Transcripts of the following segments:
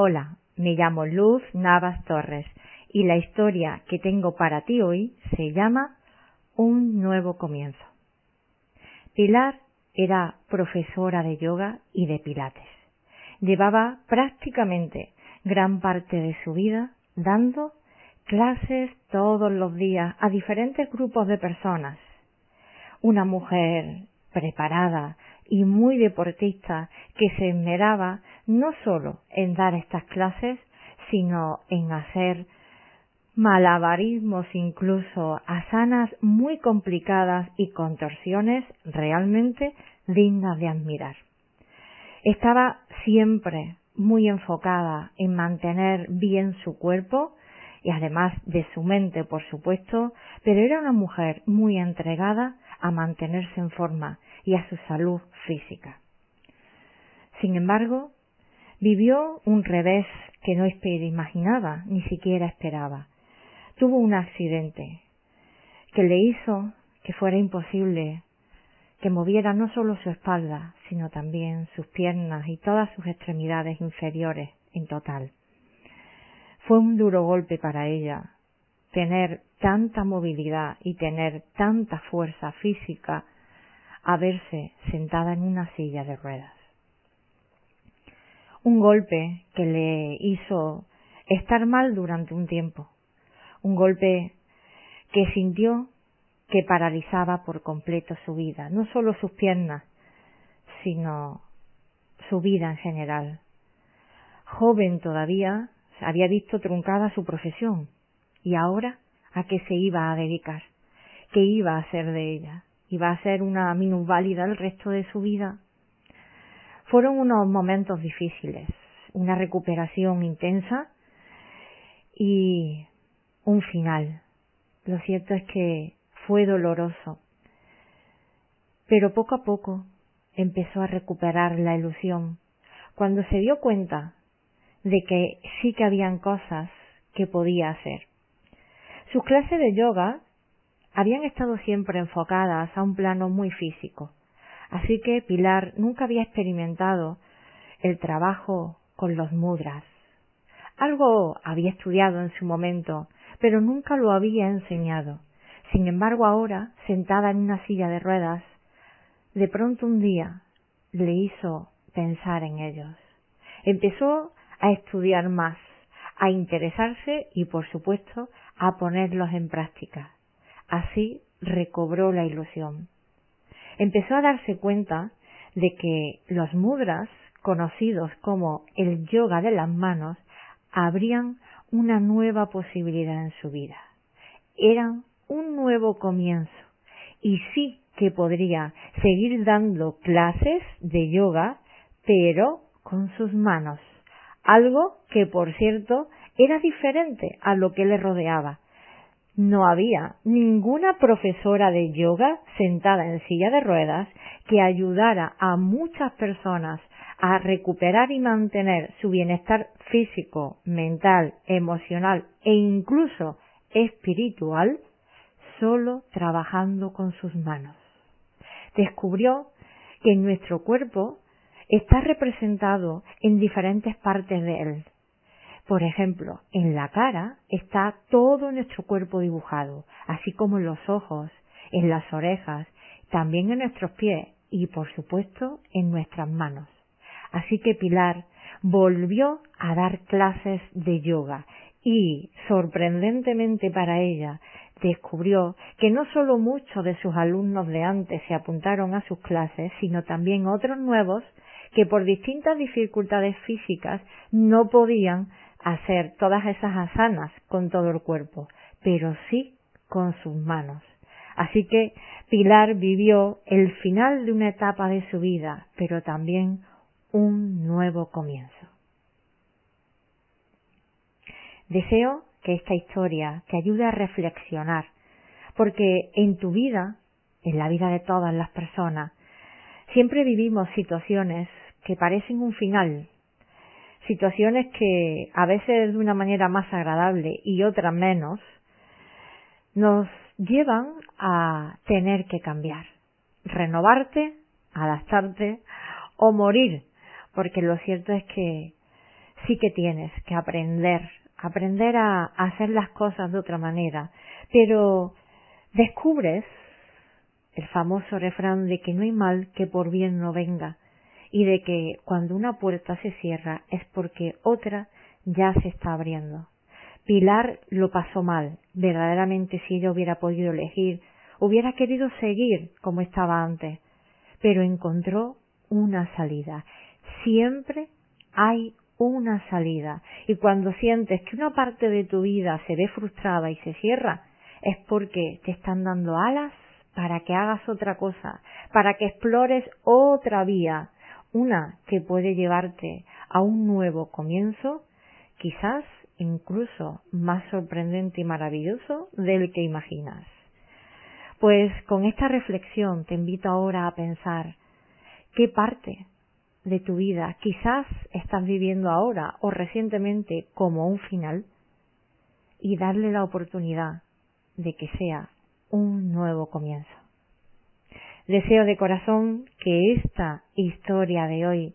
Hola, me llamo Luz Navas Torres y la historia que tengo para ti hoy se llama Un nuevo comienzo. Pilar era profesora de yoga y de pilates. Llevaba prácticamente gran parte de su vida dando clases todos los días a diferentes grupos de personas. Una mujer preparada y muy deportista que se esmeraba no solo en dar estas clases, sino en hacer malabarismos incluso, asanas muy complicadas y contorsiones realmente dignas de admirar. Estaba siempre muy enfocada en mantener bien su cuerpo y además de su mente, por supuesto, pero era una mujer muy entregada a mantenerse en forma y a su salud física. Sin embargo, vivió un revés que no imaginaba, ni siquiera esperaba. Tuvo un accidente que le hizo que fuera imposible que moviera no solo su espalda, sino también sus piernas y todas sus extremidades inferiores en total. Fue un duro golpe para ella tener tanta movilidad y tener tanta fuerza física a verse sentada en una silla de ruedas. Un golpe que le hizo estar mal durante un tiempo, un golpe que sintió que paralizaba por completo su vida, no solo sus piernas, sino su vida en general. Joven todavía, había visto truncada su profesión, y ahora a qué se iba a dedicar, qué iba a hacer de ella va a ser una minusválida el resto de su vida. Fueron unos momentos difíciles, una recuperación intensa y un final. Lo cierto es que fue doloroso, pero poco a poco empezó a recuperar la ilusión cuando se dio cuenta de que sí que habían cosas que podía hacer. Sus clases de yoga habían estado siempre enfocadas a un plano muy físico, así que Pilar nunca había experimentado el trabajo con los mudras. Algo había estudiado en su momento, pero nunca lo había enseñado. Sin embargo, ahora, sentada en una silla de ruedas, de pronto un día le hizo pensar en ellos. Empezó a estudiar más, a interesarse y, por supuesto, a ponerlos en práctica. Así recobró la ilusión. Empezó a darse cuenta de que los mudras, conocidos como el yoga de las manos, abrían una nueva posibilidad en su vida. Eran un nuevo comienzo y sí que podría seguir dando clases de yoga, pero con sus manos. Algo que, por cierto, era diferente a lo que le rodeaba no había ninguna profesora de yoga sentada en silla de ruedas que ayudara a muchas personas a recuperar y mantener su bienestar físico, mental, emocional e incluso espiritual solo trabajando con sus manos. Descubrió que nuestro cuerpo está representado en diferentes partes de él por ejemplo, en la cara está todo nuestro cuerpo dibujado, así como en los ojos, en las orejas, también en nuestros pies y, por supuesto, en nuestras manos. Así que Pilar volvió a dar clases de yoga y, sorprendentemente para ella, descubrió que no solo muchos de sus alumnos de antes se apuntaron a sus clases, sino también otros nuevos que por distintas dificultades físicas no podían hacer todas esas asanas con todo el cuerpo, pero sí con sus manos. Así que Pilar vivió el final de una etapa de su vida, pero también un nuevo comienzo. Deseo que esta historia te ayude a reflexionar, porque en tu vida, en la vida de todas las personas, siempre vivimos situaciones que parecen un final, situaciones que a veces de una manera más agradable y otras menos, nos llevan a tener que cambiar, renovarte, adaptarte o morir, porque lo cierto es que sí que tienes que aprender, aprender a hacer las cosas de otra manera, pero descubres el famoso refrán de que no hay mal que por bien no venga y de que cuando una puerta se cierra es porque otra ya se está abriendo. Pilar lo pasó mal. Verdaderamente si ella hubiera podido elegir, hubiera querido seguir como estaba antes, pero encontró una salida. Siempre hay una salida. Y cuando sientes que una parte de tu vida se ve frustrada y se cierra, es porque te están dando alas para que hagas otra cosa, para que explores otra vía, una que puede llevarte a un nuevo comienzo, quizás incluso más sorprendente y maravilloso del que imaginas. Pues con esta reflexión te invito ahora a pensar qué parte de tu vida quizás estás viviendo ahora o recientemente como un final y darle la oportunidad de que sea un nuevo comienzo. Deseo de corazón que esta historia de hoy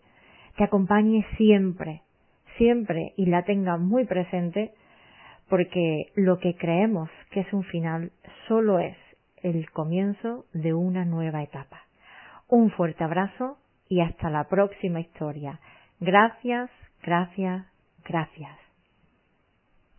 te acompañe siempre, siempre y la tenga muy presente porque lo que creemos que es un final solo es el comienzo de una nueva etapa. Un fuerte abrazo y hasta la próxima historia. Gracias, gracias, gracias.